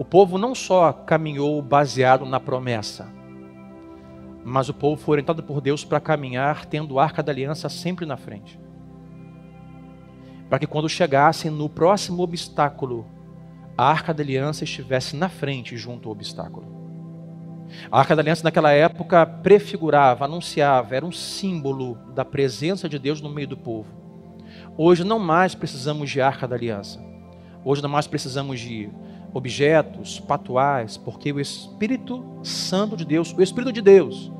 o povo não só caminhou baseado na promessa, mas o povo foi orientado por Deus para caminhar tendo a arca da aliança sempre na frente. Para que quando chegassem no próximo obstáculo, a arca da aliança estivesse na frente junto ao obstáculo. A arca da aliança naquela época prefigurava, anunciava, era um símbolo da presença de Deus no meio do povo. Hoje não mais precisamos de arca da aliança. Hoje não mais precisamos de objetos, patuais, porque o Espírito Santo de Deus, o Espírito de Deus,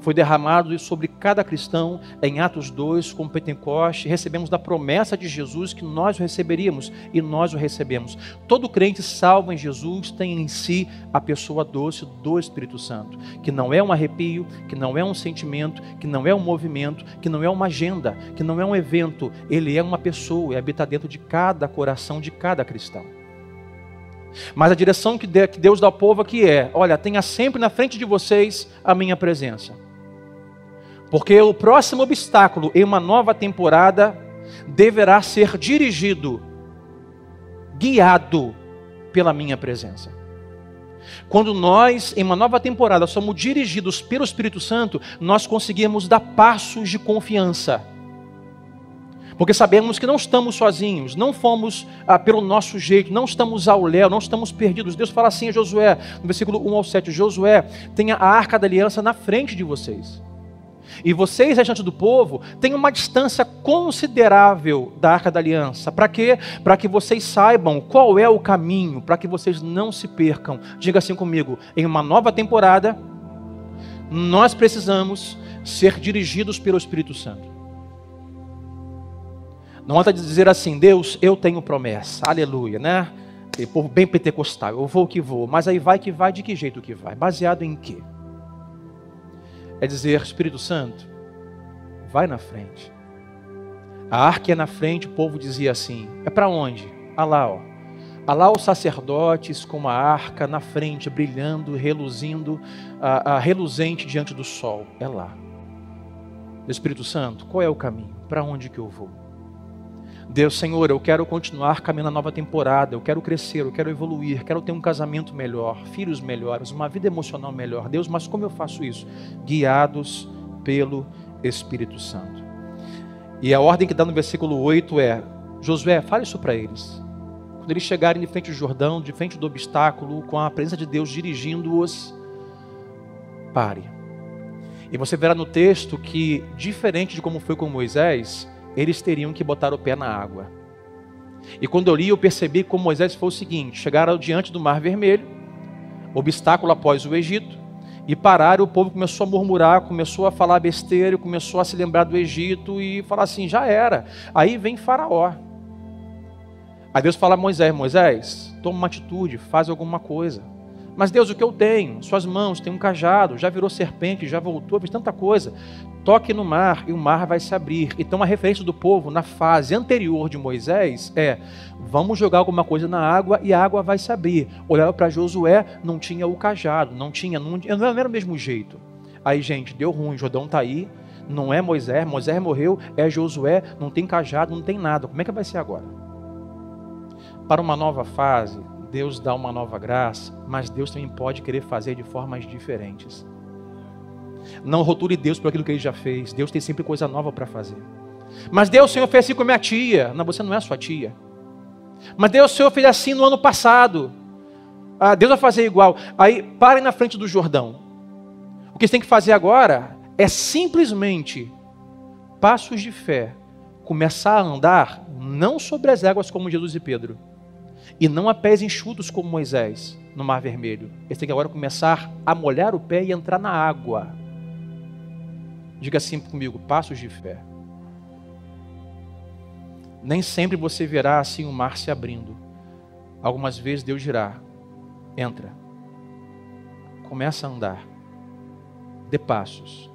foi derramado sobre cada cristão em Atos 2, com Pentecoste, recebemos da promessa de Jesus que nós o receberíamos e nós o recebemos. Todo crente salvo em Jesus tem em si a pessoa doce do Espírito Santo, que não é um arrepio, que não é um sentimento, que não é um movimento, que não é uma agenda, que não é um evento, ele é uma pessoa e habita dentro de cada coração de cada cristão. Mas a direção que Deus dá ao povo aqui é: olha, tenha sempre na frente de vocês a minha presença. Porque o próximo obstáculo em uma nova temporada deverá ser dirigido, guiado pela minha presença. Quando nós, em uma nova temporada, somos dirigidos pelo Espírito Santo, nós conseguimos dar passos de confiança porque sabemos que não estamos sozinhos, não fomos ah, pelo nosso jeito, não estamos ao léu, não estamos perdidos. Deus fala assim a Josué, no versículo 1 ao 7, Josué, tenha a arca da aliança na frente de vocês. E vocês, restante do povo, têm uma distância considerável da arca da aliança. Para quê? Para que vocês saibam qual é o caminho, para que vocês não se percam. Diga assim comigo: em uma nova temporada, nós precisamos ser dirigidos pelo Espírito Santo. Não de dizer assim, Deus, eu tenho promessa, aleluia, né? E povo bem pentecostal, eu vou que vou, mas aí vai que vai, de que jeito que vai? Baseado em quê? É dizer, Espírito Santo, vai na frente. A arca é na frente, o povo dizia assim, é para onde? Ah lá, ó. Ah lá os sacerdotes com uma arca na frente, brilhando, reluzindo, a, a reluzente diante do sol. É lá. Espírito Santo, qual é o caminho? Para onde que eu vou? Deus, Senhor, eu quero continuar caminhando a nova temporada, eu quero crescer, eu quero evoluir, quero ter um casamento melhor, filhos melhores, uma vida emocional melhor. Deus, mas como eu faço isso? Guiados pelo Espírito Santo. E a ordem que dá no versículo 8 é: Josué, fale isso para eles. Quando eles chegarem de frente do Jordão, de frente do obstáculo, com a presença de Deus dirigindo-os, pare. E você verá no texto que, diferente de como foi com Moisés, eles teriam que botar o pé na água. E quando eu li, eu percebi como Moisés foi o seguinte: chegaram diante do Mar Vermelho, obstáculo após o Egito, e pararam. O povo começou a murmurar, começou a falar besteira, começou a se lembrar do Egito e falar assim: já era. Aí vem Faraó. Aí Deus fala a Moisés: Moisés, toma uma atitude, faz alguma coisa. Mas Deus, o que eu tenho? Suas mãos, tem um cajado, já virou serpente, já voltou, fez tanta coisa. Toque no mar e o mar vai se abrir. Então a referência do povo na fase anterior de Moisés é: vamos jogar alguma coisa na água e a água vai se abrir. Olharam para Josué, não tinha o cajado, não tinha, não, não era o mesmo jeito. Aí, gente, deu ruim, Jordão está aí, não é Moisés, Moisés morreu, é Josué, não tem cajado, não tem nada. Como é que vai ser agora? Para uma nova fase, Deus dá uma nova graça, mas Deus também pode querer fazer de formas diferentes. Não rotule Deus por aquilo que ele já fez. Deus tem sempre coisa nova para fazer. Mas Deus, Senhor fez assim com minha tia. Não, você não é sua tia. Mas Deus, Senhor fez assim no ano passado. Ah, Deus vai fazer igual. Aí, parem na frente do Jordão. O que você tem que fazer agora é simplesmente passos de fé. Começar a andar não sobre as águas como Jesus e Pedro e não a pés enxutos como Moisés no Mar Vermelho. Eles têm que agora começar a molhar o pé e entrar na água. Diga assim comigo: passos de fé. Nem sempre você verá assim o mar se abrindo. Algumas vezes Deus dirá: entra, começa a andar, dê passos,